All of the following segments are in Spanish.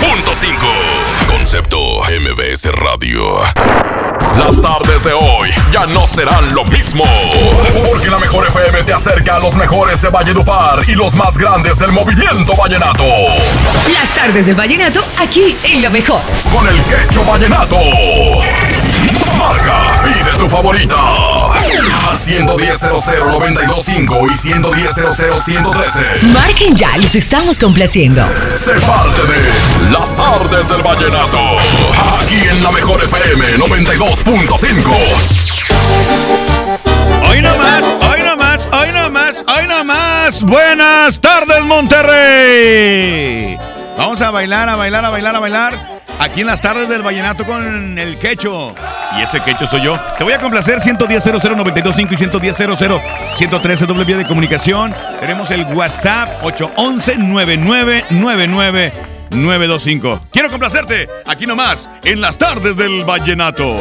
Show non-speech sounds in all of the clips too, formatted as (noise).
92.5. Concepto MBS Radio. Las tardes de hoy ya no serán lo mismo. Porque la mejor FM te acerca a los mejores de Valledupar y los más grandes del movimiento vallenato. Las tardes del vallenato aquí en lo mejor. Con el quecho vallenato. Marca, pide tu favorita. A 110 925 y 110 113 Marquen ya, los estamos complaciendo. Se parte de Las tardes del vallenato. Aquí en la mejor FM 92.5. Hoy no más, hoy no más, hoy no más, hoy no más. Buenas tardes, Monterrey. Vamos a bailar, a bailar, a bailar, a bailar. Aquí en las tardes del vallenato con el quecho. Y ese quecho soy yo. Te voy a complacer 110 00925 y 110 113 doble vía de comunicación. Tenemos el WhatsApp 811 9999 925. Quiero complacerte aquí nomás en las tardes del vallenato.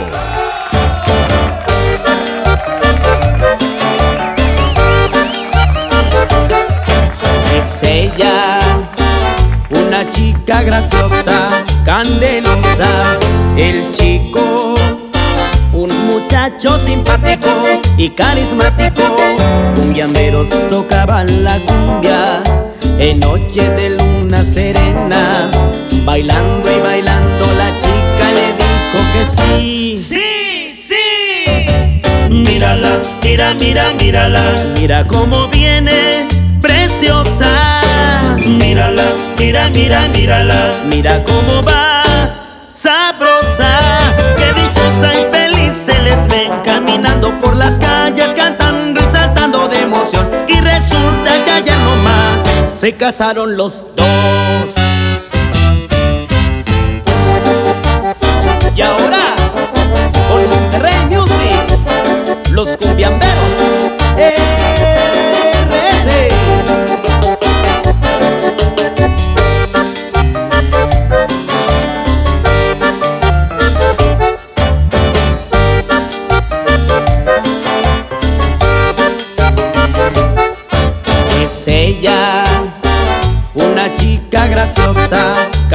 Candelosa, el chico, un muchacho simpático y carismático. Cumbiamberos tocaban la cumbia en noche de luna serena, bailando y bailando la chica le dijo que sí. Sí, sí. Mírala, mira, mira, mírala, mira cómo viene, preciosa. Mírala, mira, mira, mírala, mira cómo va, sabrosa. Qué dichosa y feliz se les ven caminando por las calles, cantando y saltando de emoción. Y resulta que allá nomás se casaron los dos. Y ahora, con Monterrey Music, los cumbiamberos. RC.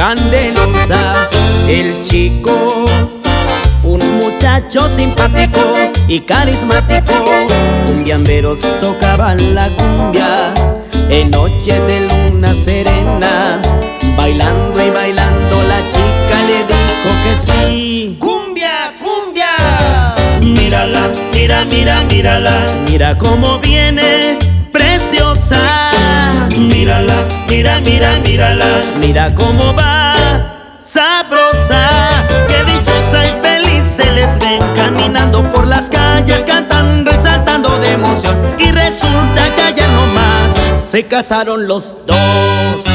Candelosa, el chico, un muchacho simpático y carismático. Cumbiamberos tocaban la cumbia en noche de luna serena, bailando y bailando la chica le dijo que sí. Cumbia, cumbia. Mírala, mira, mira, mírala, mira cómo viene. Mírala, mira, mira, mírala, mira cómo va, sabrosa. Qué dichosa y feliz se les ven caminando por las calles, cantando y saltando de emoción. Y resulta que allá nomás se casaron los dos.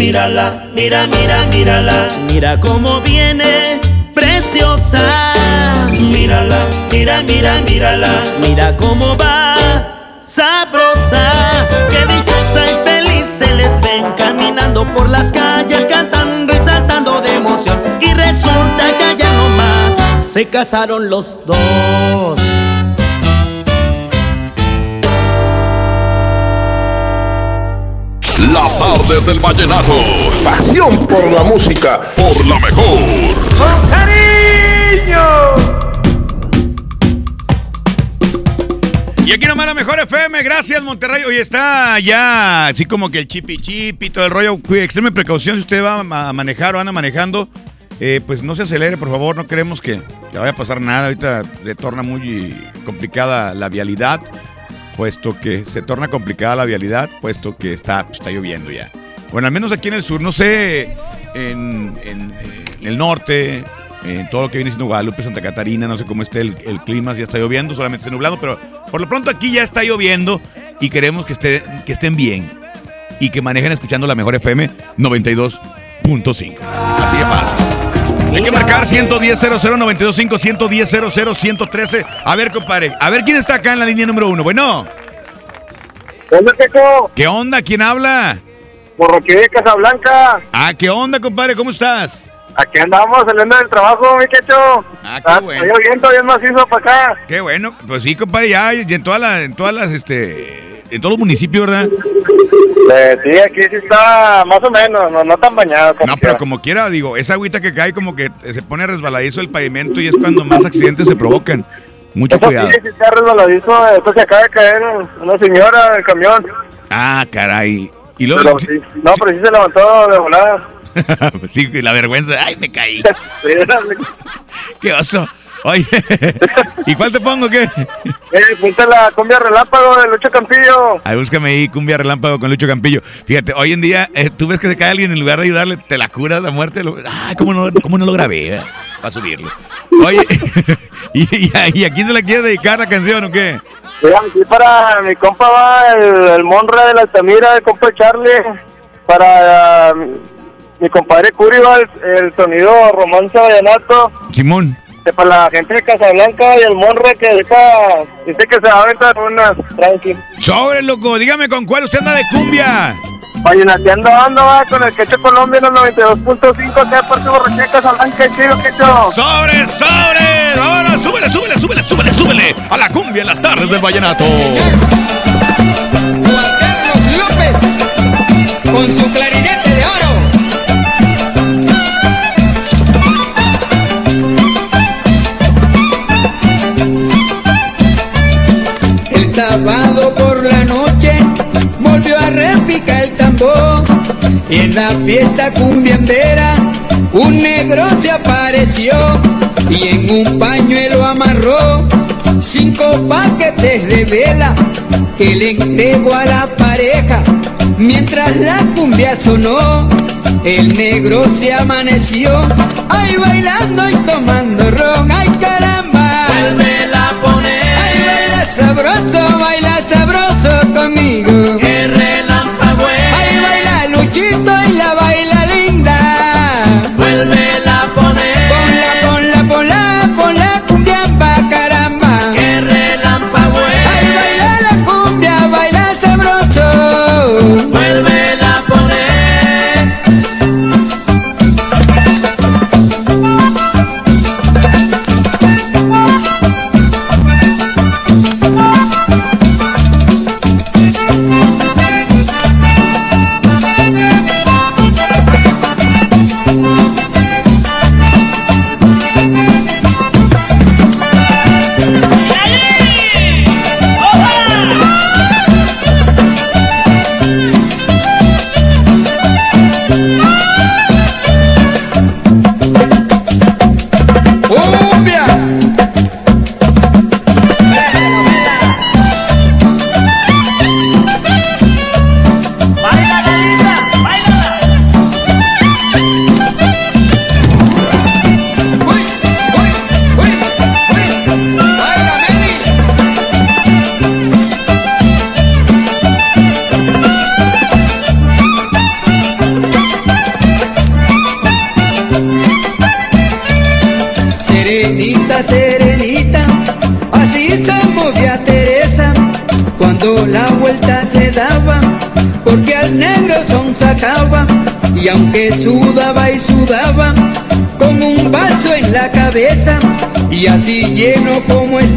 Mírala, mira, mira, mírala, mira cómo viene, preciosa. Mírala, mira, mira, mírala, mira cómo va, sabrosa. Qué dichosa y feliz se les ven caminando por las calles, cantando y saltando de emoción. Y resulta que allá nomás se casaron los dos. Las tardes del vallenato. Pasión por la música. Por la mejor. Y aquí nomás la mejor FM, gracias Monterrey. Hoy está ya así como que el chipi chip y todo el rollo. Extreme precaución si usted va a manejar o anda manejando. Eh, pues no se acelere, por favor, no queremos que, que vaya a pasar nada. Ahorita se torna muy complicada la vialidad, puesto que se torna complicada la vialidad, puesto que está, está lloviendo ya. Bueno, al menos aquí en el sur, no sé, en, el norte, en todo lo que viene siendo Guadalupe, Santa Catarina, no sé cómo esté el, clima, si ya está lloviendo, solamente está nublado, pero por lo pronto aquí ya está lloviendo y queremos que, esté, que estén bien y que manejen escuchando la mejor FM 92.5. Así de fácil. Hay que marcar 110 00925 110 113 A ver, compadre. A ver quién está acá en la línea número uno. Bueno. ¿Qué onda? ¿Quién habla? Por aquí de Casablanca. Ah, ¿qué onda, compadre? ¿Cómo estás? Aquí andamos saliendo del trabajo, mi quecho. Ah, qué bueno. Está lloviendo bien macizo para acá. Qué bueno. Pues sí, compadre, ya y en todas las, en todas las, este, en todos los municipios, ¿verdad? Eh, sí, aquí sí está más o menos, no, no tan bañado. no, pero como quiera, digo, esa agüita que cae como que se pone resbaladizo el pavimento y es cuando más accidentes se provocan. Mucho cuidado. Sí, sí está resbaladizo, esto se acaba de caer una señora del camión. Ah, caray. Y luego, no, pero sí se levantó de volada. Pues (laughs) sí, la vergüenza. ¡Ay, me caí! (laughs) (laughs) ¡Qué oso! Oye, ¿y cuál te pongo qué? Eh, ponte la cumbia relámpago de Lucho Campillo. Ay, búscame ahí cumbia relámpago con Lucho Campillo. Fíjate, hoy en día, eh, tú ves que se cae alguien en lugar de ayudarle, te la curas la muerte. Lo... Ah, ¿cómo no, cómo no lo grabé? Eh? Para subirlo. Oye, ¿y, y, a quién se la quiere dedicar la canción o qué? Sí, para mi compa va el, el Monra de la Altamira, el compa Charlie. Para mi compadre Curi el, el sonido romance vallenato. Simón. para la gente de Casablanca y el Monre que deja, dice que se va a aventar unas tranqui. Sobre, loco, dígame con cuál usted anda de cumbia. Vallenateando ando va con el Quecho Colombia en el 92.5 que parte borracha Casablanca y chido Quecho. Sobre, sobre, ahora súbele, súbele, súbele, súbele, súbele a la cumbia en las tardes del vallenato. Juan Carlos López con su clarinete y en la fiesta cumbiandera un negro se apareció y en un pañuelo amarró cinco paquetes de vela que le entregó a la pareja. Mientras la cumbia sonó el negro se amaneció ay bailando y tomando ron. Ay caramba sabroso, baila sabroso conmigo. Que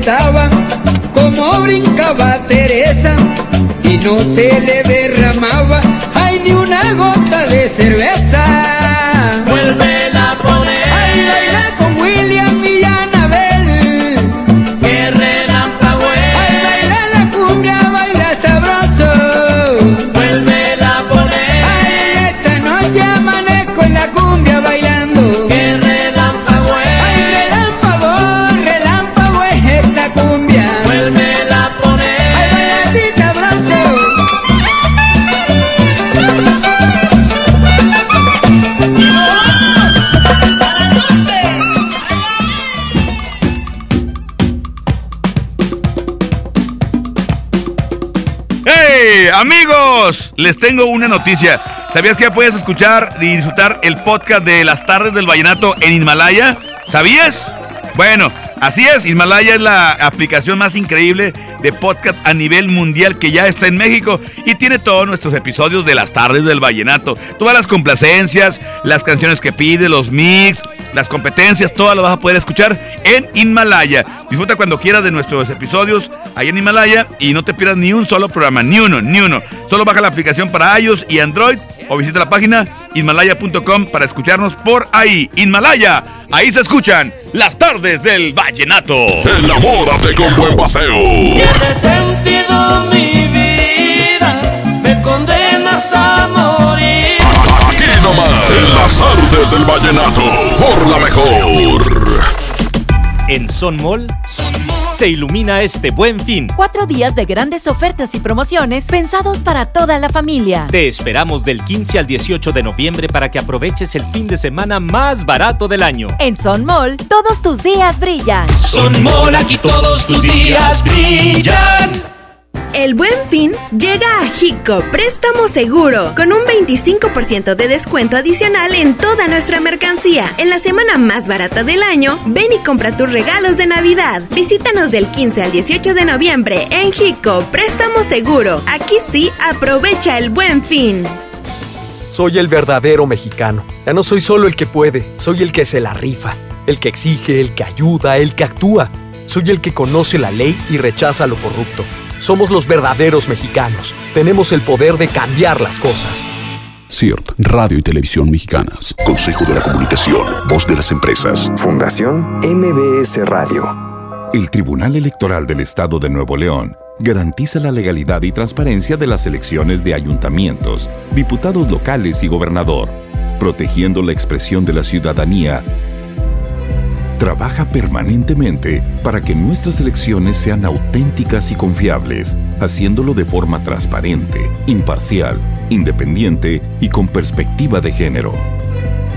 como estaba, como brincaba Teresa, y no se le derramaba, ay ni una gota de cerveza. Les tengo una noticia. ¿Sabías que ya puedes escuchar y disfrutar el podcast de las tardes del vallenato en Himalaya? ¿Sabías? Bueno, así es, Himalaya es la aplicación más increíble de podcast a nivel mundial que ya está en México y tiene todos nuestros episodios de las tardes del vallenato. Todas las complacencias, las canciones que pide, los mix, las competencias, todas las vas a poder escuchar en Himalaya. Disfruta cuando quieras de nuestros episodios ahí en Himalaya y no te pierdas ni un solo programa, ni uno, ni uno. Solo baja la aplicación para iOS y Android o visita la página himalaya.com para escucharnos por ahí. Himalaya, ahí se escuchan las tardes del vallenato. Enamórate con buen paseo. Tiene sentido mi vida, me condenas a morir. Aquí nomás, en las tardes del vallenato, por la mejor. En Son Mall se ilumina este buen fin. Cuatro días de grandes ofertas y promociones pensados para toda la familia. Te esperamos del 15 al 18 de noviembre para que aproveches el fin de semana más barato del año. En Son Mall, todos tus días brillan. Son Mall, aquí todos tus días brillan. El buen fin llega a Hico Préstamo Seguro con un 25% de descuento adicional en toda nuestra mercancía. En la semana más barata del año, ven y compra tus regalos de Navidad. Visítanos del 15 al 18 de noviembre en Hico Préstamo Seguro. Aquí sí, aprovecha el buen fin. Soy el verdadero mexicano. Ya no soy solo el que puede, soy el que se la rifa, el que exige, el que ayuda, el que actúa. Soy el que conoce la ley y rechaza lo corrupto. Somos los verdaderos mexicanos. Tenemos el poder de cambiar las cosas. CIRT, Radio y Televisión Mexicanas. Consejo de la Comunicación, Voz de las Empresas. Fundación MBS Radio. El Tribunal Electoral del Estado de Nuevo León garantiza la legalidad y transparencia de las elecciones de ayuntamientos, diputados locales y gobernador, protegiendo la expresión de la ciudadanía trabaja permanentemente para que nuestras elecciones sean auténticas y confiables, haciéndolo de forma transparente, imparcial, independiente y con perspectiva de género.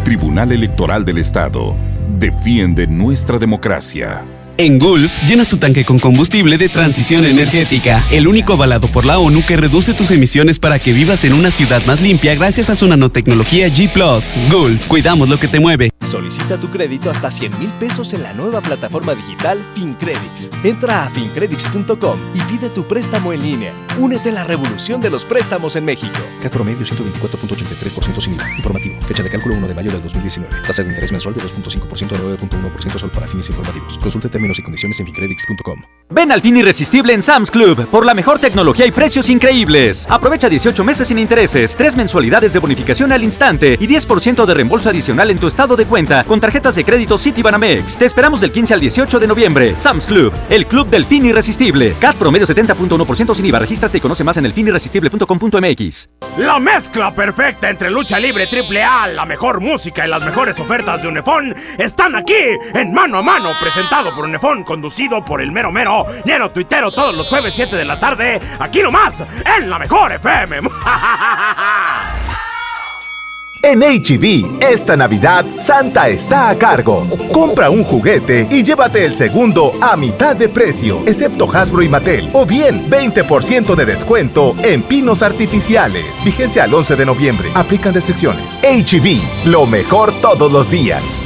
Tribunal Electoral del Estado. Defiende nuestra democracia. En Gulf, llenas tu tanque con combustible de transición energética, el único avalado por la ONU que reduce tus emisiones para que vivas en una ciudad más limpia gracias a su nanotecnología G ⁇ Gulf, cuidamos lo que te mueve. Solicita tu crédito hasta 100 mil pesos en la nueva plataforma digital FinCredits. Entra a fincredits.com y pide tu préstamo en línea. Únete a la revolución de los préstamos en México. CAT promedio 124.83% sin IVA. Informativo. Fecha de cálculo 1 de mayo del 2019. Tasa de interés mensual de 2.5% a 9.1% solo para fines informativos. Consulte términos y condiciones en fincredits.com. Ven al fin irresistible en Sam's Club por la mejor tecnología y precios increíbles. Aprovecha 18 meses sin intereses, 3 mensualidades de bonificación al instante y 10% de reembolso adicional en tu estado de cuenta con tarjetas de crédito Citibanamex. Te esperamos del 15 al 18 de noviembre. Sam's Club, el club del fin irresistible. CAT promedio 70.1% sin IVA. Regístrate y conoce más en elfinirresistible.com.mx. La mezcla perfecta entre lucha libre triple A, la mejor música y las mejores ofertas de Unefón están aquí en Mano a Mano, presentado por Unefón, conducido por el mero mero, lleno tuitero todos los jueves 7 de la tarde, aquí nomás, en la mejor FM. (laughs) En HB, esta Navidad, Santa está a cargo. Compra un juguete y llévate el segundo a mitad de precio, excepto Hasbro y Mattel. O bien, 20% de descuento en pinos artificiales. Vigencia al 11 de noviembre. Aplican restricciones. HB, lo mejor todos los días.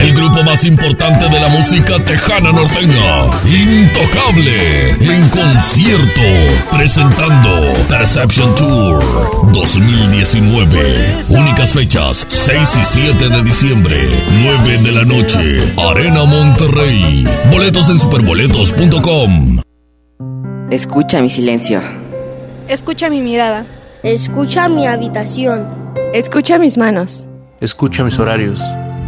El grupo más importante de la música tejana norteña, Intocable, en concierto, presentando Perception Tour 2019. Únicas fechas, 6 y 7 de diciembre, 9 de la noche, Arena Monterrey. Boletos en superboletos.com. Escucha mi silencio. Escucha mi mirada. Escucha mi habitación. Escucha mis manos. Escucha mis horarios.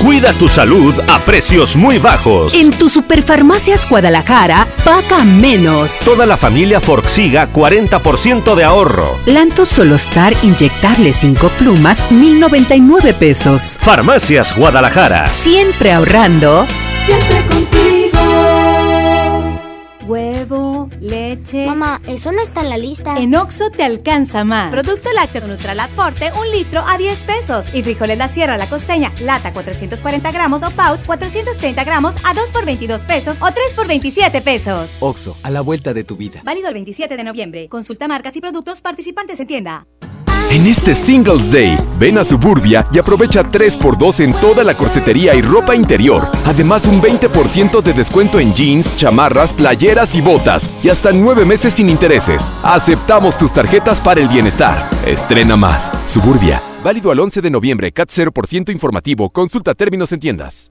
Cuida tu salud a precios muy bajos. En tu Superfarmacias Guadalajara, paga menos. Toda la familia Forxiga, 40% de ahorro. Lantus Solostar Inyectable 5 plumas, 1099 pesos. Farmacias Guadalajara. Siempre ahorrando. Siempre contigo. Huevo, leche. Mamá, eso no está en la lista. En Oxo te alcanza más. Producto lácteo Nutralat Forte, un litro a 10 pesos. Y frijoles La Sierra La Costeña, lata 440 gramos o pouch 430 gramos a 2 por 22 pesos o 3 por 27 pesos. Oxo, a la vuelta de tu vida. Válido el 27 de noviembre. Consulta marcas y productos participantes en tienda. En este Singles Day, ven a Suburbia y aprovecha 3x2 en toda la corsetería y ropa interior. Además, un 20% de descuento en jeans, chamarras, playeras y botas. Y hasta 9 meses sin intereses. Aceptamos tus tarjetas para el bienestar. Estrena más. Suburbia. Válido al 11 de noviembre. CAT 0% informativo. Consulta términos en tiendas.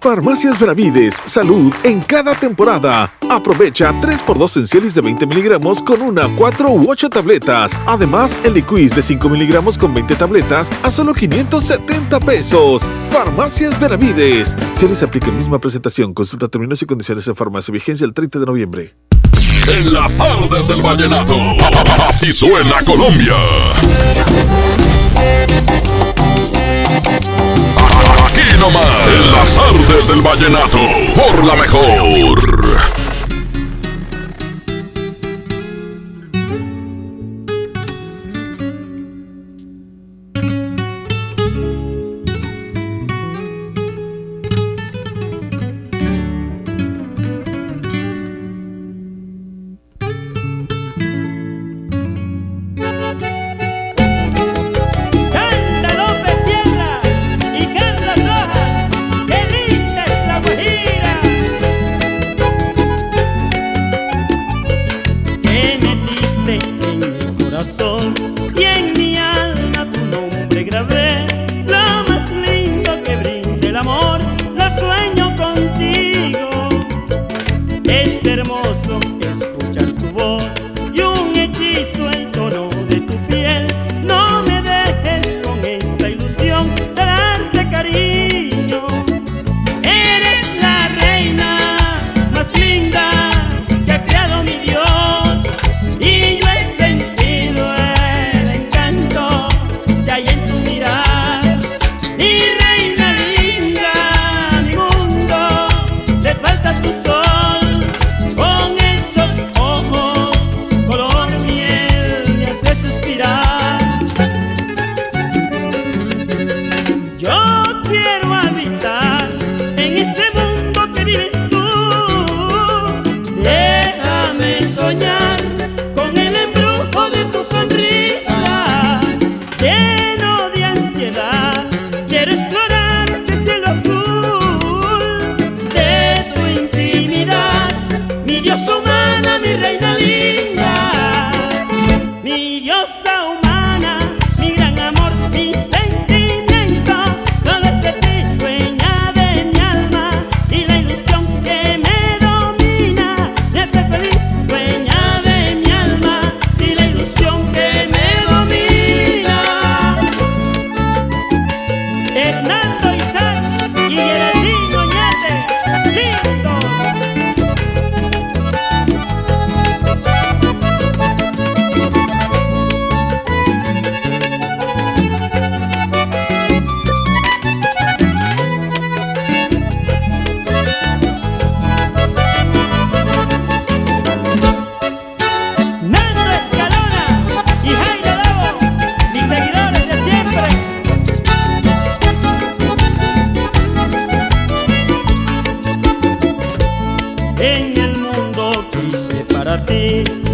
Farmacias Benavides, salud en cada temporada. Aprovecha 3x2 en Cialis de 20 miligramos con una, 4 u 8 tabletas. Además, el Liquiz de 5 miligramos con 20 tabletas a solo 570 pesos. Farmacias Benavides. Cialis aplica misma presentación. Consulta términos y condiciones en farmacia. Vigencia el 30 de noviembre. En las tardes del vallenato. Así suena Colombia. Nomás, en las tardes del vallenato, por la mejor. bater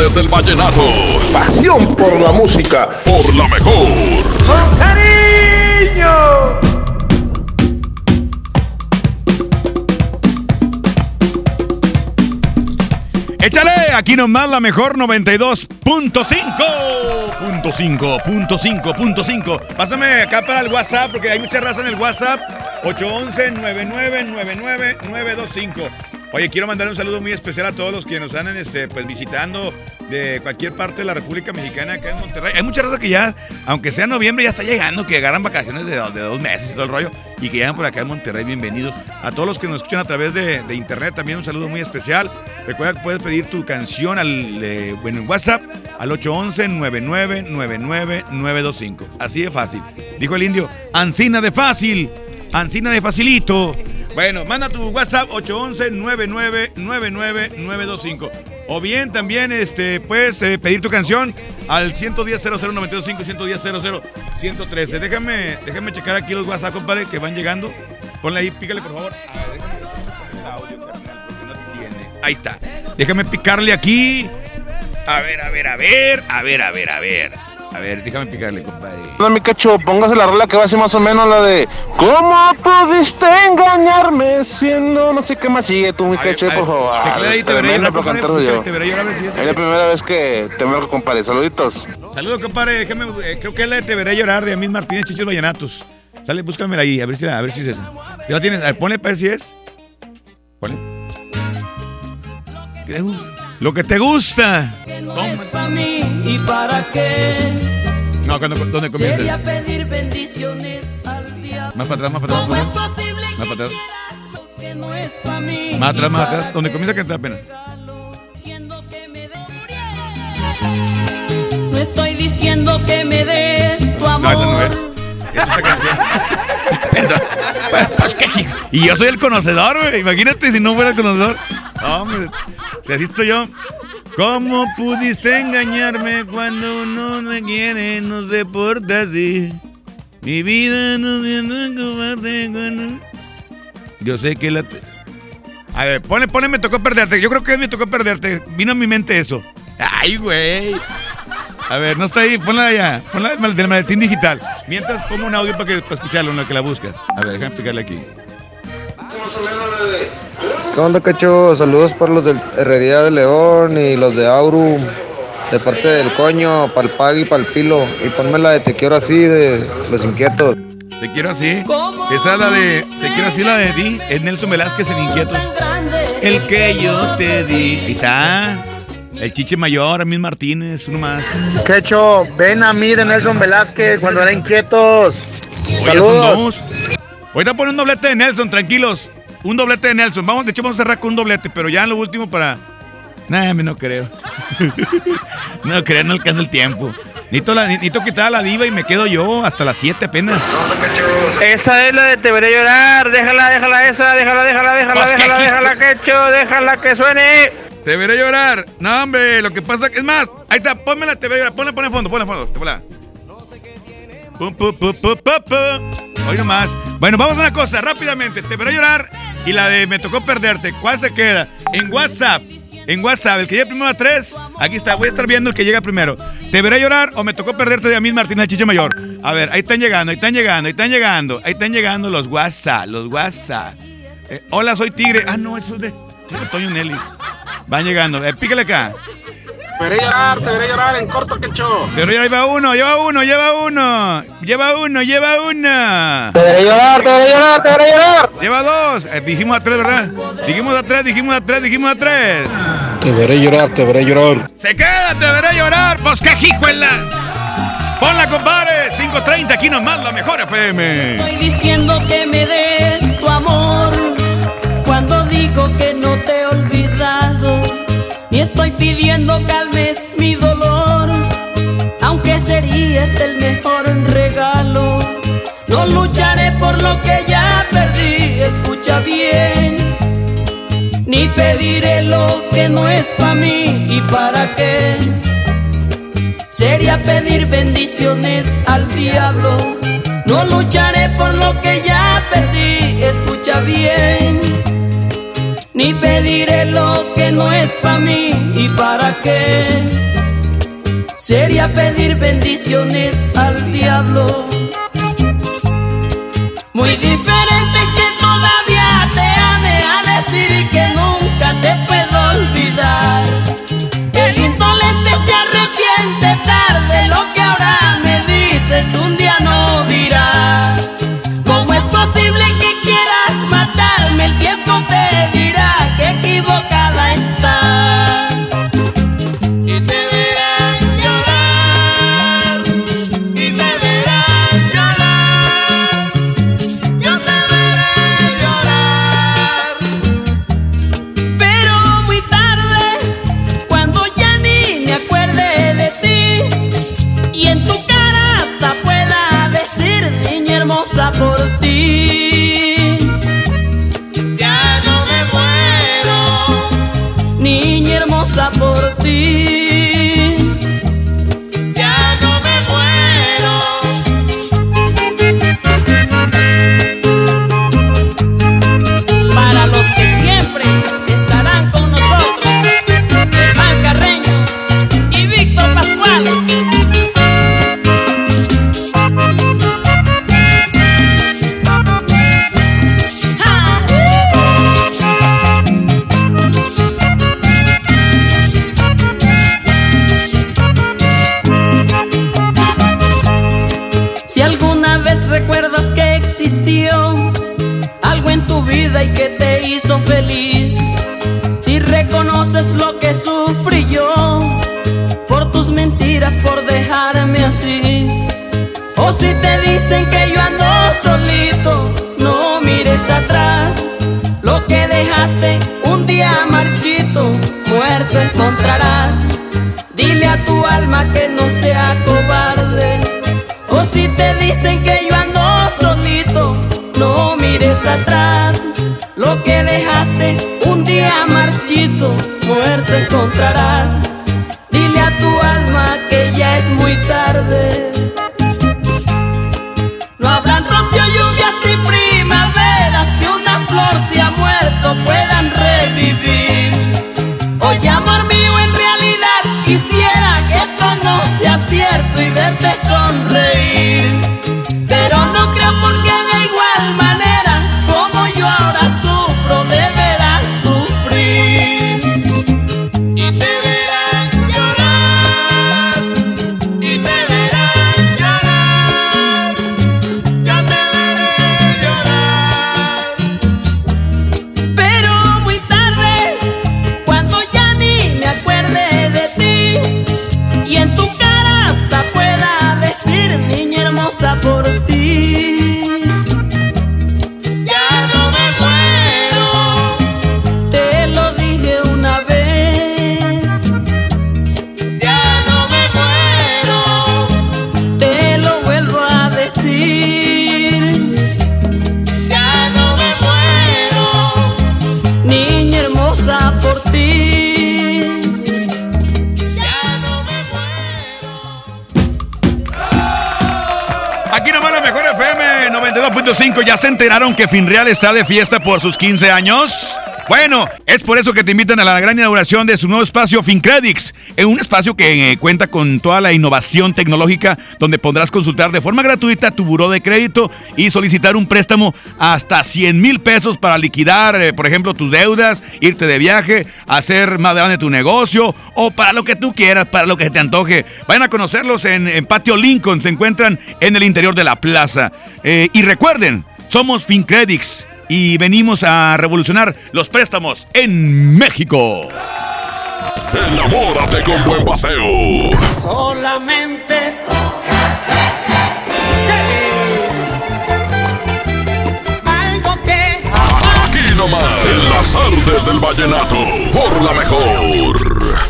Tardes del vallenato. Pasión por la música. Por la mejor. ¡Con cariño! Échale, aquí nomás la mejor 92.5. Punto 5, punto 5, punto 5. Pásame acá para el WhatsApp porque hay mucha raza en el WhatsApp. 811-9999-925. Oye, quiero mandar un saludo muy especial a todos los que nos están este, pues, visitando de cualquier parte de la República Mexicana acá en Monterrey. Hay mucha raza que ya, aunque sea noviembre, ya está llegando, que agarran vacaciones de, dos meses y todo el rollo y que llegan por acá en Monterrey. Bienvenidos. A todos los que nos escuchan a través de, internet, también un saludo muy especial. Recuerda que puedes pedir tu canción al, eh, en WhatsApp al 811-9999-925. Así de fácil. Dijo el indio, Ancina de fácil, Ancina de facilito. Bueno, manda tu WhatsApp 811-9999-925. O bien también este, puedes eh, pedir tu canción al 110 00925 110 113 Déjame, déjame checar aquí los WhatsApp, compadre, que van llegando. Ponle ahí, pícale por favor. A ver, déjame el audio, carnal, porque no tiene. Ahí está. Déjame picarle aquí. A ver, a ver, a ver, a ver, a ver, a ver. A ver, déjame picarle, compadre. Hola, mi cacho, póngase la rola que va a ser más o menos la de ¿Cómo pudiste engañarme siendo no sé qué más sigue tú, mi cacho, por favor? ahí, te veré yo. te veré ya Es la primera vez que te marco, compadre. Saluditos. Saludos, compadre. Déjame, eh, creo que es la de Te veré llorar de Amil Martínez Chichos Vallenatos. Dale, búscamela ahí, a ver si, a ver si es esa. ¿Ya la tienes? A ver, ponle para ver si es. Ponle. ¿Qué? Lo que te gusta. qué. No, cuando, ¿dónde Sería comienza? pedir bendiciones al diablo. Más para atrás, más para atrás. ¿Cómo es Más para atrás. posible Más para atrás. que no es para mí? Más atrás, más atrás. Donde comienza a cantar apenas. No estoy diciendo que me des tu No, esa no amor. Pues, pues. Y yo soy el conocedor, güey. Imagínate si no fuera el conocedor. Hombre, si así estoy yo. ¿Cómo pudiste engañarme cuando uno me quiere? No se porta así. Mi vida no que cuando... Yo sé que la... A ver, ponle, ponle, me tocó perderte. Yo creo que me tocó perderte. Vino a mi mente eso. Ay, güey. A ver, no está ahí, ponla allá, ponla del maletín digital. Mientras pongo un audio para, que, para escucharlo en lo que la buscas. A ver, déjame picarle aquí. ¿Qué onda, cacho? Saludos para los del Herrería de León y los de Auru. De parte del coño, para el Pag y para el Filo. Y ponme la de Te quiero así de Los Inquietos. Te quiero así. Esa es la de. Te quiero así, la de Di. Es Nelson Velázquez en Inquietos. El que yo te di. Está. El chiche mayor, Amil Martínez, uno más. Quecho, ven a mí de Nelson Velázquez cuando era inquietos. Oye, Saludos. Ahorita pone un doblete de Nelson, tranquilos. Un doblete de Nelson. Vamos, de hecho, vamos a cerrar con un doblete, pero ya en lo último para. Nah, me no creo. (laughs) no creo, no alcanza el tiempo. Necesito, la, necesito quitar a la diva y me quedo yo hasta las 7 apenas. Esa es la de Te veré llorar. Déjala, déjala esa. Déjala, déjala, déjala, Pues, déjala, ¿qué? déjala, quecho. Déjala que suene. Te veré llorar. No, hombre, lo que pasa es más. Ahí está, pónmela, te veré llorar. Ponla, ponla en fondo, ponla en fondo. Ponla. Pum, pum, pum, pum, pum, pum. Hoy nomás. Bueno, vamos a una cosa, rápidamente. Te veré llorar y la de me tocó perderte. ¿Cuál se queda? En WhatsApp. En WhatsApp, el que llega primero a tres. Aquí está, voy a estar viendo el que llega primero. ¿Te veré llorar o me tocó perderte de Amil Martínez Chiche Mayor? A ver, ahí están llegando, ahí están llegando, ahí están llegando. Ahí están llegando los WhatsApp, los WhatsApp. Eh, hola, soy Tigre. Ah, no, eso es de, es de Toño Nelly. Van llegando. Eh, pícale acá. Te veré llorar, te veré llorar en corto, quecho. Pero ya lleva uno, lleva uno, lleva uno. Lleva uno, lleva una. Te veré llorar, te veré llorar, te veré llorar. Lleva dos. Eh, dijimos a tres, ¿verdad? Dijimos a tres, dijimos a tres, dijimos a tres. Te veré llorar, te veré llorar. Se queda, te veré llorar. Pues qué hijuela. Ponla, compadre. 5.30, aquí nomás, la mejor FM. Estoy diciendo que me des tu amor cuando digo que no te he y estoy pidiendo calmes mi dolor aunque sería este el mejor regalo no lucharé por lo que ya perdí escucha bien ni pediré lo que no es para mí y para qué sería pedir bendiciones al diablo. No lucharé por lo que ya perdí, escucha bien. Ni pediré lo que no es para mí y para qué. Sería pedir bendiciones al diablo. Muy diferente atrás. 92.5. ¿Ya se enteraron que Finreal está de fiesta por sus 15 años? Bueno, es por eso que te invitan a la gran inauguración de su nuevo espacio FinCredits, en un espacio que eh, cuenta con toda la innovación tecnológica donde podrás consultar de forma gratuita tu buró de crédito y solicitar un préstamo hasta 100 mil pesos para liquidar, eh, por ejemplo, tus deudas, irte de viaje, hacer más grande tu negocio o para lo que tú quieras, para lo que te antoje. Vayan a conocerlos en, en Patio Lincoln, se encuentran en el interior de la plaza. Eh, y recuerden, somos FinCredits y venimos a revolucionar los préstamos en México. Enamórate con buen paseo. Solamente algo que Aquí nomás, en las artes del vallenato, por la mejor.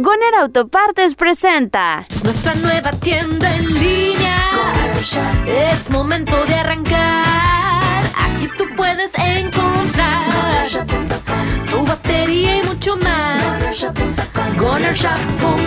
Goner Autopartes presenta nuestra nueva tienda en línea. Es momento de arrancar. Aquí tú puedes encontrar tu batería y mucho más. GonerShop.com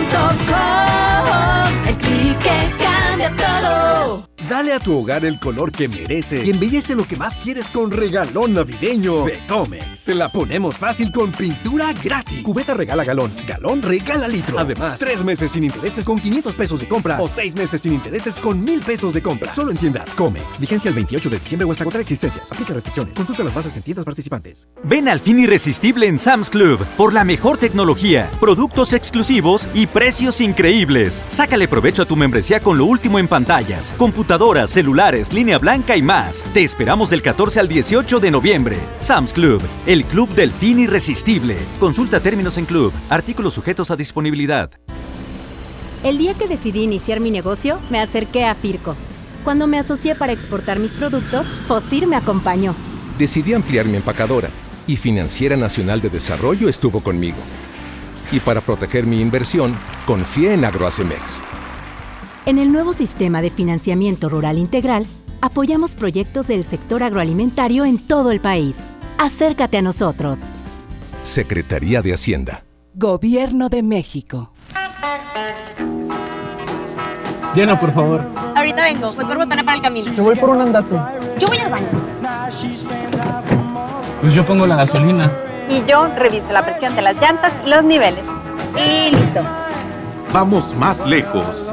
El clic que cambia todo. Dale a tu hogar el color que merece y embellece lo que más quieres con regalón navideño de Comex. Te la ponemos fácil con pintura gratis. Cubeta regala galón, galón regala litro. Además, tres meses sin intereses con 500 pesos de compra o seis meses sin intereses con 1000 pesos de compra. Solo en tiendas Comex. Vigencia el 28 de diciembre o hasta contra existencias. Aplica restricciones. Consulta las bases en tiendas participantes. Ven al fin irresistible en Sam's Club por la mejor tecnología, productos exclusivos y precios increíbles. Sácale provecho a tu membresía con lo último en pantallas, computadoras celulares, línea blanca y más. Te esperamos del 14 al 18 de noviembre. Sam's Club, el club del fin irresistible. Consulta términos en club. Artículos sujetos a disponibilidad. El día que decidí iniciar mi negocio, me acerqué a Firco. Cuando me asocié para exportar mis productos, Fosir me acompañó. Decidí ampliar mi empacadora y Financiera Nacional de Desarrollo estuvo conmigo. Y para proteger mi inversión, confié en Agroacemex. En el nuevo sistema de financiamiento rural integral, apoyamos proyectos del sector agroalimentario en todo el país. Acércate a nosotros. Secretaría de Hacienda. Gobierno de México. Llena, por favor. Ahorita vengo, voy por botana para el camino. Yo voy por un andate. Yo voy al baño. Pues yo pongo la gasolina. Y yo reviso la presión de las llantas y los niveles. Y listo. Vamos más lejos.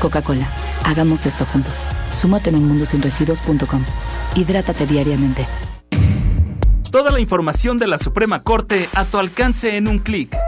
Coca-Cola. Hagamos esto juntos. Súmate en unmundosinresiduos.com. Hidrátate diariamente. Toda la información de la Suprema Corte a tu alcance en un clic.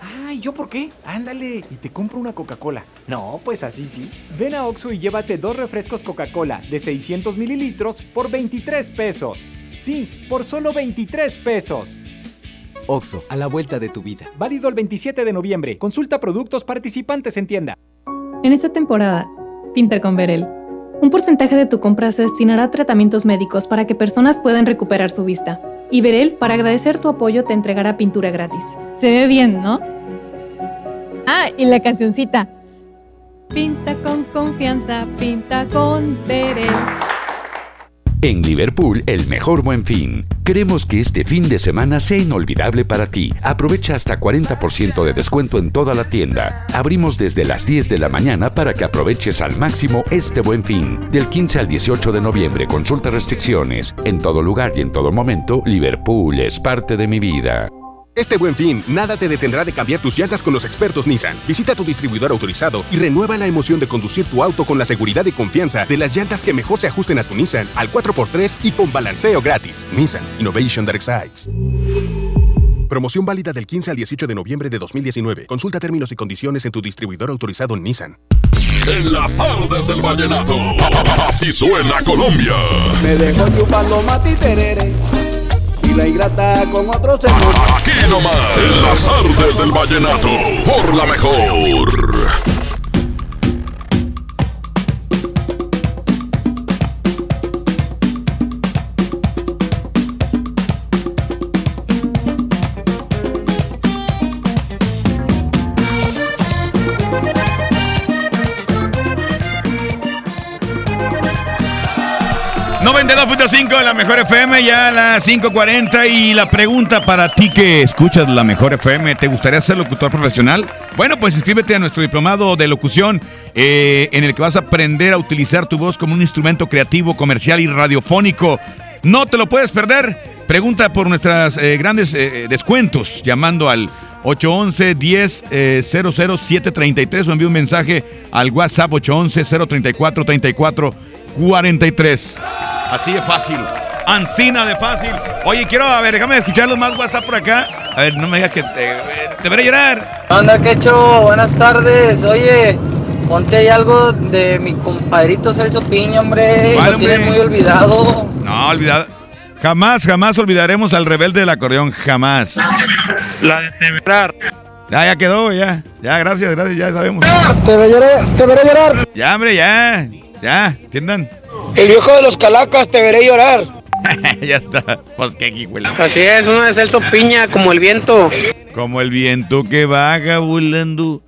Ay, ¿yo por qué? Ándale, y te compro una Coca-Cola. No, pues así sí. Ven a Oxxo y llévate dos refrescos Coca-Cola de 600 mililitros por 23 pesos. Sí, por solo 23 pesos. Oxxo, a la vuelta de tu vida. Válido el 27 de noviembre. Consulta productos participantes en tienda. En esta temporada, pinta con Verel. Un porcentaje de tu compra se destinará a tratamientos médicos para que personas puedan recuperar su vista. Y Verel, para agradecer tu apoyo, te entregará pintura gratis. Se ve bien, ¿no? Ah, y la cancioncita. Pinta con confianza, pinta con Verel. En Liverpool, el mejor buen fin. Queremos que este fin de semana sea inolvidable para ti. Aprovecha hasta 40% de descuento en toda la tienda. Abrimos desde las 10 de la mañana para que aproveches al máximo este buen fin. Del 15 al 18 de noviembre, consulta restricciones. En todo lugar y en todo momento, Liverpool es parte de mi vida. Este buen fin, nada te detendrá de cambiar tus llantas con los expertos Nissan. Visita tu distribuidor autorizado y renueva la emoción de conducir tu auto con la seguridad y confianza de las llantas que mejor se ajusten a tu Nissan al 4x3 y con balanceo gratis. Nissan Innovation That Excites. Promoción válida del 15 al 18 de noviembre de 2019. Consulta términos y condiciones en tu distribuidor autorizado Nissan. En las tardes del vallenato, así suena Colombia. Me dejó chupando mati terere la ingrata con. Aquí nomás, en las tardes del vallenato, por la mejor. 92.5 de la Mejor FM, ya a las 5.40 y la pregunta para ti que escuchas la Mejor FM, ¿te gustaría ser locutor profesional? Bueno, pues inscríbete a nuestro diplomado de locución eh, en el que vas a aprender a utilizar tu voz como un instrumento creativo, comercial y radiofónico. No te lo puedes perder. Pregunta por nuestros grandes eh, descuentos llamando al 811 10 00733 o envía un mensaje al WhatsApp 811 034 34 43. Así de fácil. Ancina de fácil. Oye, quiero, a ver, déjame escuchar los más WhatsApp por acá. A ver, no me digas que te, te veré llorar. Anda, Quecho, buenas tardes. Oye, ponte ahí algo de mi compadrito Celso Piña, hombre. ¿Cuál, Lo muy olvidado. No, olvidado. Jamás, jamás olvidaremos al rebelde del acordeón. Jamás. La de Temerar. Ya, ya quedó, ya. Ya, gracias, gracias, ya sabemos. Te veré, te veré llorar. Ya, hombre, ya. Ya, ¿entiendan? El viejo de los calacas, te veré llorar. (laughs) ya está. Pues qué hijuela. Así es, uno de Celso Piña, como el viento. Como el viento que vaga volando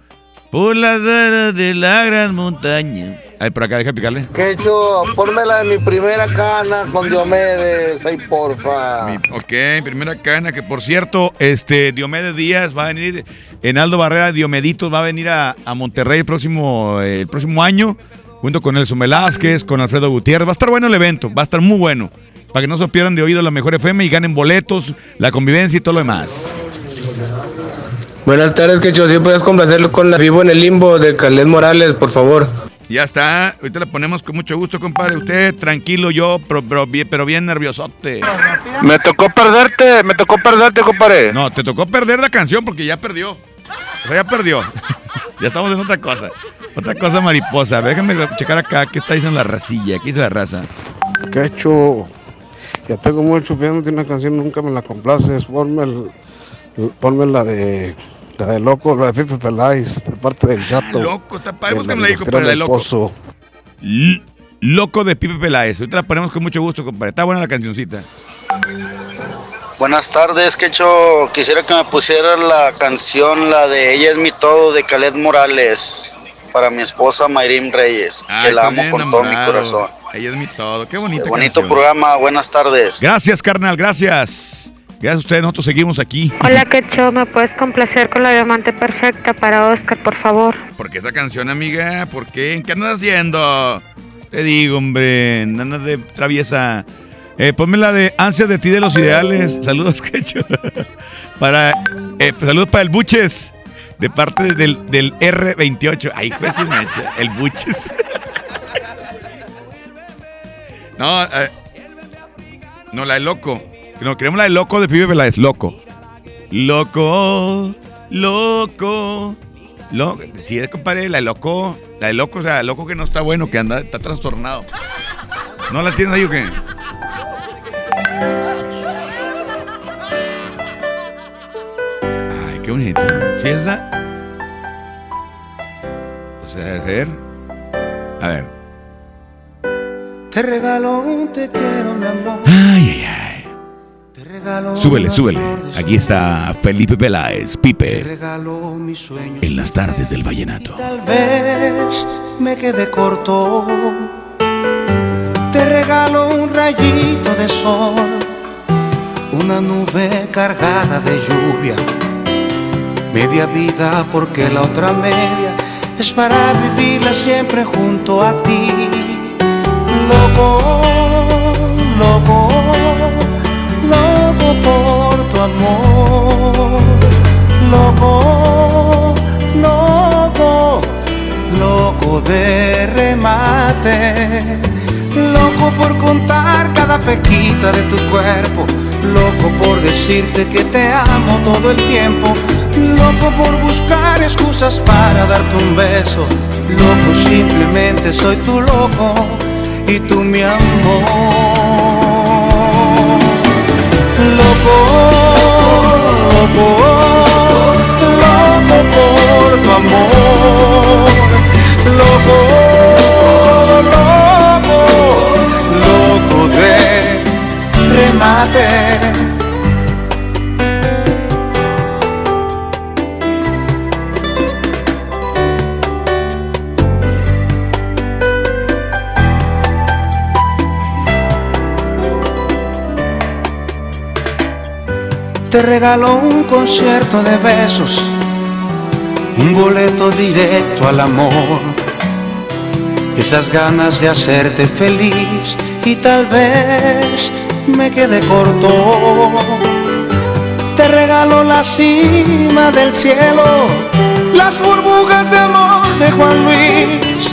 por las alas de la gran montaña. Ay, por acá, deja picarle. Quecho, ponme la de mi primera cana con Diomedes, ay porfa. Ok, primera cana, que por cierto, este Diomedes Díaz va a venir, Enaldo Barrera Diomeditos va a venir a, a Monterrey el próximo, eh, el próximo año, junto con Nelson Velázquez, con Alfredo Gutiérrez. Va a estar bueno el evento, va a estar muy bueno. Para que no se pierdan de oído la mejor FM y ganen boletos, la convivencia y todo lo demás. Buenas tardes, Quecho. Si puedes complacerlo con la vivo en el limbo de Caled Morales, por favor. Ya está, ahorita la ponemos con mucho gusto, compadre. Usted tranquilo, yo, pero, pero bien, pero bien nerviosote. Me tocó perderte, me tocó perderte, compadre. No, te tocó perder la canción porque ya perdió. O sea, ya perdió. Ya estamos en otra cosa. Otra cosa mariposa. Déjame checar acá qué está diciendo la racilla. ¿Qué dice la raza? Quecho, ya tengo mucho pidiéndote una canción, nunca me la complaces. Ponme, el- ponme la de la de Loco, la de Fife Peláez, de parte del Chato. Loco, está padre. Búscame la dijo, pero la de loco. Pozo. Loco de Pipe Peláez. Ahorita la ponemos con mucho gusto, compadre. Está buena la cancioncita. Buenas tardes, Quecho. Quisiera que me pusieras la canción, la de Ella es mi todo, de Caled Morales, para mi esposa Mayrim Reyes, que Ay, la estoy amo con todo mi corazón. Ella es mi todo. Qué bonito. Bonito programa, buenas tardes. Gracias, carnal. Gracias. Gracias a ustedes. Nosotros seguimos aquí. Hola, Quecho, ¿me puedes complacer con la diamante perfecta para Oscar, por favor? ¿Por qué esa canción, amiga? ¿Por qué? ¿En qué andas haciendo? Te digo, hombre, andas de traviesa. Eh, ponme la de Ansias de ti de los ideales. Saludos, (laughs) Quecho. para, eh, saludos para el Buches. De parte del, del R28. Ay, pues su mecha, El Buches. (laughs) no, eh, no, la de loco. No, queremos la de loco de Pibe Peláez. Loco. Loco, loco. Lo, sí, es compadre, la de loco. La de loco, o sea, loco que no está bueno, que anda, está trastornado. ¿No la tienes ahí o qué? Qué bonito. ¿Sí? Pues debe ser. A ver. Te regalo un te quiero, mi amor. Ay, ay, ay. Te regalo Súbele, súbele. Aquí está Felipe Peláez, Te Pipe, regalo mis sueños. en las tardes del vallenato. Tal vez me quede corto. Te regalo un rayito de sol, una nube cargada de lluvia, media vida porque la otra media es para vivirla siempre junto a ti. Loco, loco, loco por tu amor. Loco, loco, loco de remate. Loco por contar cada pequita de tu cuerpo. Loco por decirte que te amo todo el tiempo. Loco por buscar excusas para darte un beso. Loco, simplemente soy tu loco y tú mi amor. Loco, loco, loco por tu amor. Loco, loco, loco de remate. Te regalo un concierto de besos, un boleto directo al amor. Esas ganas de hacerte feliz y tal vez me quede corto. Te regalo la cima del cielo, las burbujas de amor de Juan Luis.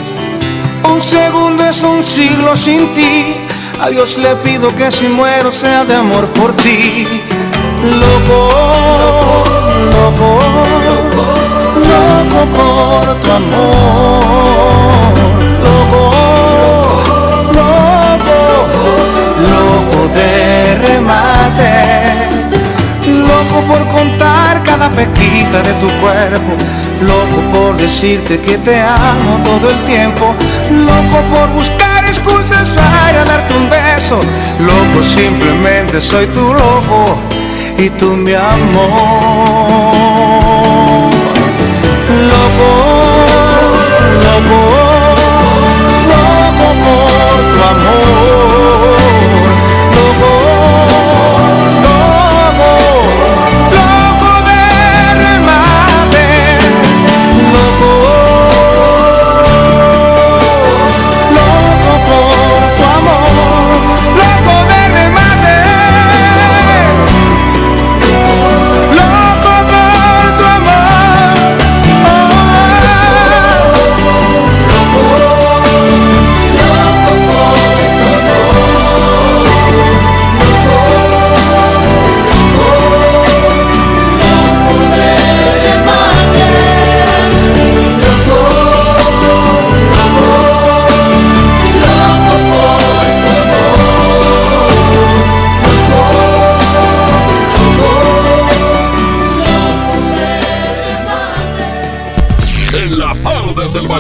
Un segundo es un siglo sin ti. A Dios le pido que si muero sea de amor por ti. Loco, loco, loco por tu amor. Loco, loco, loco de remate. Loco por contar cada pequita de tu cuerpo. Loco por decirte que te amo todo el tiempo. Loco por buscar excusas para darte un beso. Loco, simplemente soy tu loco y tú mi amor. Loco, loco, loco por tu amor.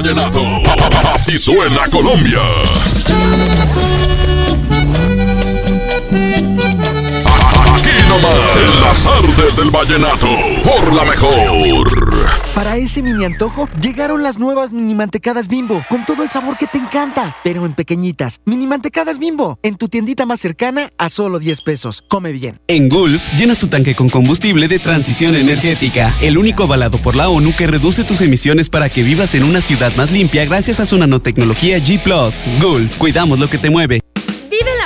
Vallenato. Así suena Colombia. Tardes del vallenato. Por la mejor. Para ese mini antojo llegaron las nuevas mini mantecadas bimbo, con todo el sabor que te encanta, pero en pequeñitas. Mini mantecadas bimbo, en tu tiendita más cercana a solo 10 pesos. Come bien. En Gulf, llenas tu tanque con combustible de transición energética, el único avalado por la ONU que reduce tus emisiones para que vivas en una ciudad más limpia gracias a su nanotecnología G ⁇ Gulf, cuidamos lo que te mueve.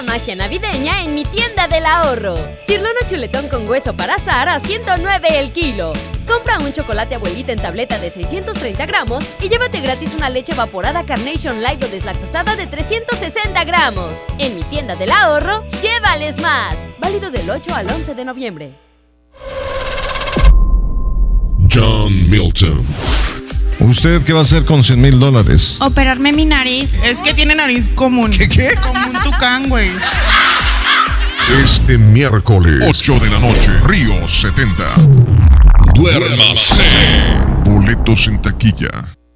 Magia navideña en mi tienda del ahorro. Cirlono chuletón con hueso para azar a 109 el kilo. Compra un chocolate abuelita en tableta de 630 gramos y llévate gratis una leche evaporada Carnation Light o deslactosada de 360 gramos. En mi tienda del ahorro, llévales más. Válido del 8 al 11 de noviembre. John Milton. ¿Usted qué va a hacer con 100 mil dólares? Operarme mi nariz. Es que tiene nariz común. ¿Qué, qué? Como un tucán, güey. Este miércoles, 8 de la noche, Río 70. Duérmase. Boletos en taquilla.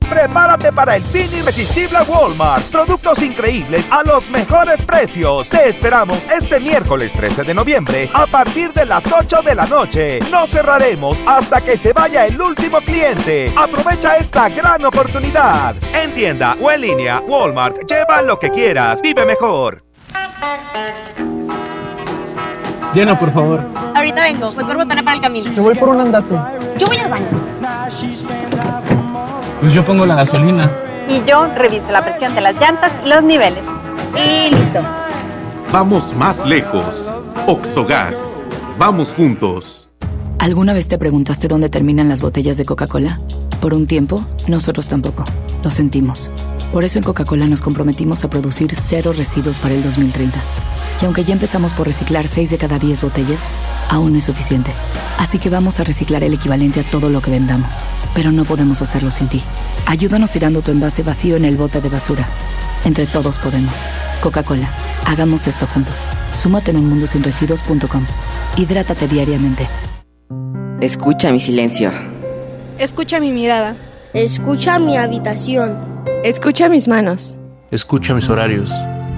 Prepárate para el fin irresistible a Walmart. Productos increíbles a los mejores precios. Te esperamos este miércoles 13 de noviembre a partir de las 8 de la noche. No cerraremos hasta que se vaya el último cliente. Aprovecha esta gran oportunidad. En tienda o en línea, Walmart. Lleva lo que quieras. Vive mejor. Llena, por favor. Ahorita vengo, voy por botana para el camino. Yo voy por un andate. Yo voy al baño. Pues yo pongo la gasolina. Y yo reviso la presión de las llantas y los niveles. Y listo. Vamos más lejos. Oxogas. Vamos juntos. ¿Alguna vez te preguntaste dónde terminan las botellas de Coca-Cola? Por un tiempo, nosotros tampoco. Lo sentimos. Por eso en Coca-Cola nos comprometimos a producir cero residuos para el 2030. Y aunque ya empezamos por reciclar 6 de cada 10 botellas, aún no es suficiente. Así que vamos a reciclar el equivalente a todo lo que vendamos. Pero no podemos hacerlo sin ti. Ayúdanos tirando tu envase vacío en el bote de basura. Entre todos podemos. Coca-Cola. Hagamos esto juntos. Súmate en unmundosinresiduos.com. Hidrátate diariamente. Escucha mi silencio. Escucha mi mirada. Escucha mi habitación. Escucha mis manos. Escucha mis horarios.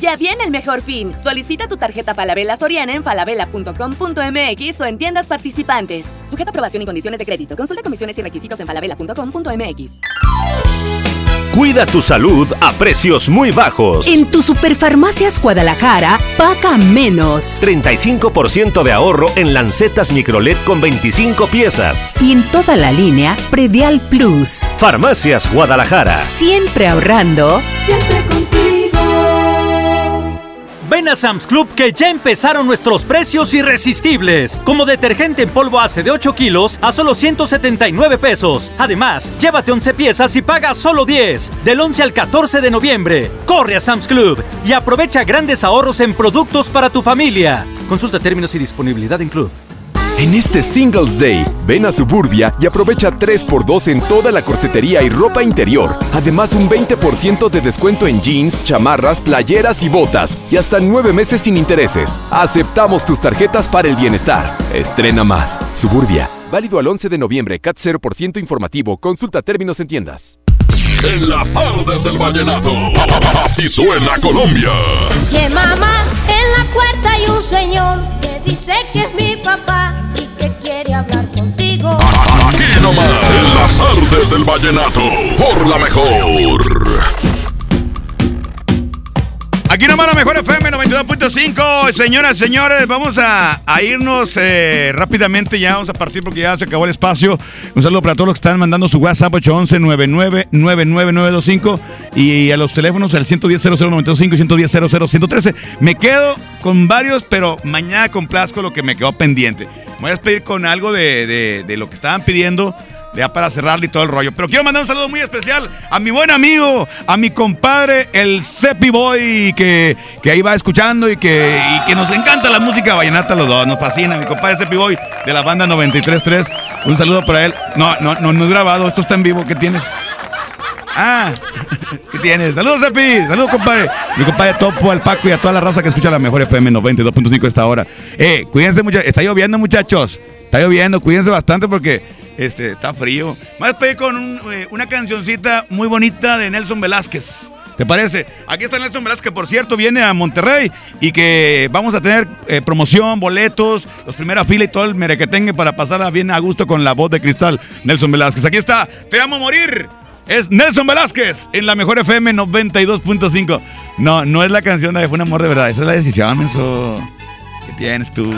Ya viene el mejor fin. Solicita tu tarjeta Falabella Soriana en falabella.com.mx o en tiendas participantes. Sujeta aprobación y condiciones de crédito. Consulta comisiones y requisitos en falabella.com.mx. Cuida tu salud a precios muy bajos. En tu Superfarmacias Guadalajara, paga menos. 35% de ahorro en lancetas microLED con 25 piezas. Y en toda la línea, Predial Plus. Farmacias Guadalajara. Siempre ahorrando, siempre contigo. Ven a Sam's Club que ya empezaron nuestros precios irresistibles. Como detergente en polvo hace de 8 kilos a solo 179 pesos. Además, llévate 11 piezas y paga solo 10. Del 11 al 14 de noviembre. Corre a Sam's Club y aprovecha grandes ahorros en productos para tu familia. Consulta términos y disponibilidad en Club. En este Singles Day, ven a Suburbia y aprovecha 3x2 en toda la corsetería y ropa interior. Además, un 20% de descuento en jeans, chamarras, playeras y botas. Y hasta 9 meses sin intereses. Aceptamos tus tarjetas para el bienestar. Estrena más. Suburbia. Válido al 11 de noviembre. CAT 0% informativo. Consulta términos en tiendas. En las tardes del vallenato. Así suena Colombia. Que mamá, en la puerta hay un señor que dice que es mi papá y que quiere hablar contigo. Aquí nomás. En las tardes del vallenato. Por la mejor. Aquí nomás la mejor FM 92.5. Señoras, señores, vamos a, irnos eh, rápidamente. Ya vamos a partir porque ya se acabó el espacio. Un saludo para todos los que están mandando su WhatsApp 811-999925 y a los teléfonos al 110-0095 y 110-00-113. Me quedo con varios, pero mañana complazco lo que me quedó pendiente. Voy a despedir con algo de- de lo que estaban pidiendo. Ya para cerrarle y todo el rollo. Pero quiero mandar un saludo muy especial a mi buen amigo, a mi compadre, el Cepi Boy, que, que ahí va escuchando y que, y que nos encanta la música vallenata los dos. Nos fascina, mi compadre Cepi Boy de la banda 93.3. Un saludo para él. No, no, no, no es grabado, esto está en vivo. ¿Qué tienes? Ah, (laughs) ¿qué tienes? Saludos, Cepi. Saludos, compadre. Mi compadre Topo, al Paco y a toda la raza que escucha la mejor FM 92.5 a esta hora. Eh, cuídense mucho. Está lloviendo, muchachos. Está lloviendo. Cuídense bastante porque este, está frío. Más pedir con eh, una cancioncita muy bonita de Nelson Velázquez. ¿Te parece? Aquí está Nelson Velázquez, que por cierto viene a Monterrey y que vamos a tener eh, promoción, boletos, los primera fila y todo el merequetengue para pasarla bien a gusto con la voz de cristal. Nelson Velázquez. Aquí está. Te amo morir. Es Nelson Velázquez en la mejor FM 92.5. No, no es la canción de Fue un amor de verdad. Esa es la decisión, eso. ¿Qué tienes tú?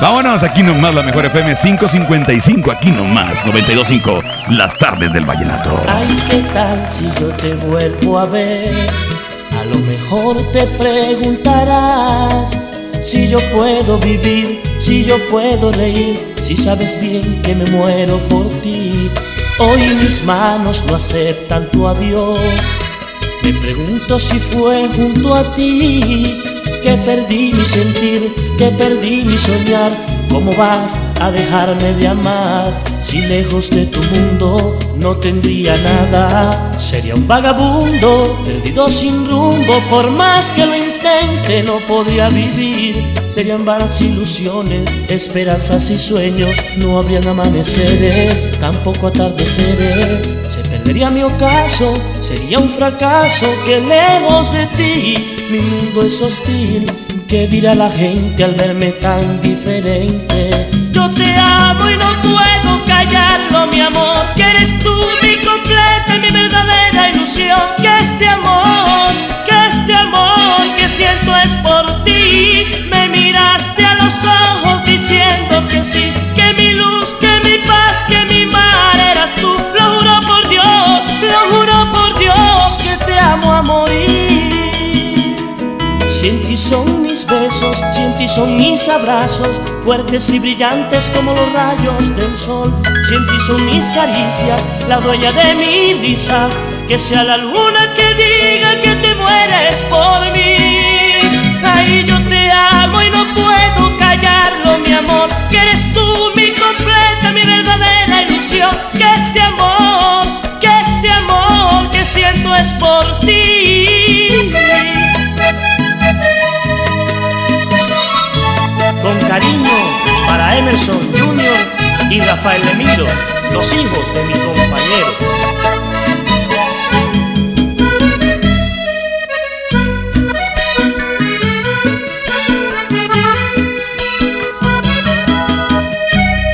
Vámonos, aquí nomás la mejor FM 555, aquí nomás 92.5, las tardes del vallenato. Ay, ¿qué tal si yo te vuelvo a ver? A lo mejor te preguntarás si yo puedo vivir, si yo puedo reír, si sabes bien que me muero por ti. Hoy mis manos no aceptan tu adiós. Me pregunto si fue junto a ti que perdí mi sentir, que perdí mi soñar. ¿Cómo vas a dejarme de amar si lejos de tu mundo no tendría nada? Sería un vagabundo, perdido sin rumbo, por más que lo intente no podría vivir. Serían vanas ilusiones, esperanzas y sueños, no habrían amaneceres, tampoco atardeceres. Se perdería mi ocaso, sería un fracaso que lejos de ti mi mundo es hostil. ¿Qué dirá la gente al verme tan diferente? Yo te amo y no puedo callarlo, mi amor. Que eres tú mi completa y mi verdadera ilusión. Que este amor, que este amor que siento es por ti. Me miraste a los ojos diciendo que sí. Son mis besos, si en ti son mis abrazos, fuertes y brillantes como los rayos del sol. Si en ti son mis caricias, la dueña de mi risa, que sea la luna que diga que te mueres por mí. Ay, yo te amo y no puedo callarlo, mi amor, que eres tú mi completa, mi verdadera ilusión. Que este amor, que este amor que siento es por ti. cariño para Emerson Jr. y Rafael Emiro, los hijos de mi compañero.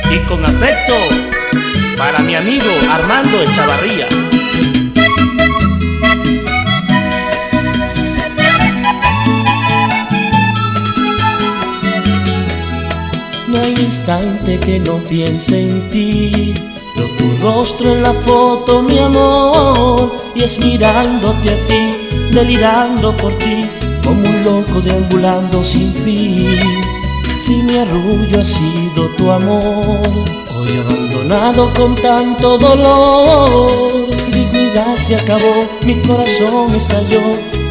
y con afecto para mi amigo Armando Echavarría. No hay instante que no piense en ti. Veo tu rostro en la foto, mi amor, y es mirándote a ti, delirando por ti, como un loco deambulando sin fin. Si mi arrullo ha sido tu amor, hoy abandonado con tanto dolor, mi dignidad se acabó, mi corazón estalló,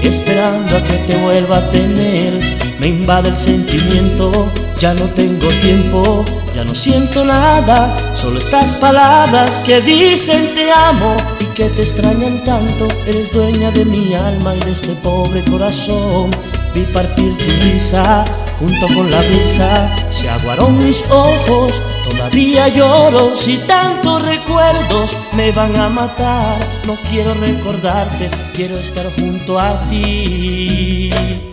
esperando a que te vuelva a tener. Me invade el sentimiento, ya no tengo tiempo, ya no siento nada, solo estas palabras que dicen te amo y que te extrañan tanto. Eres dueña de mi alma y de este pobre corazón. Vi partir tu risa junto con la brisa, se aguaron mis ojos, todavía lloro si tantos recuerdos me van a matar. No quiero recordarte, quiero estar junto a ti.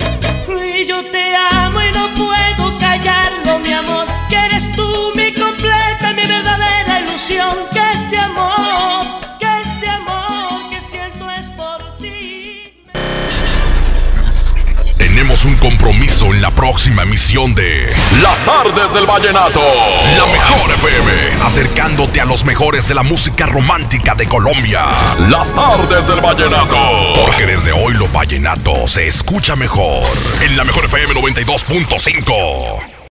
Callarlo, mi amor. Que eres tú mi completa, mi verdadera ilusión. Que este amor, que este amor que siento es por ti. Tenemos un compromiso en la próxima emisión de Las Tardes del Vallenato. La mejor FM, acercándote a los mejores de la música romántica de Colombia. Las Tardes del Vallenato. Porque desde hoy lo vallenato se escucha mejor. En la mejor FM 92.5.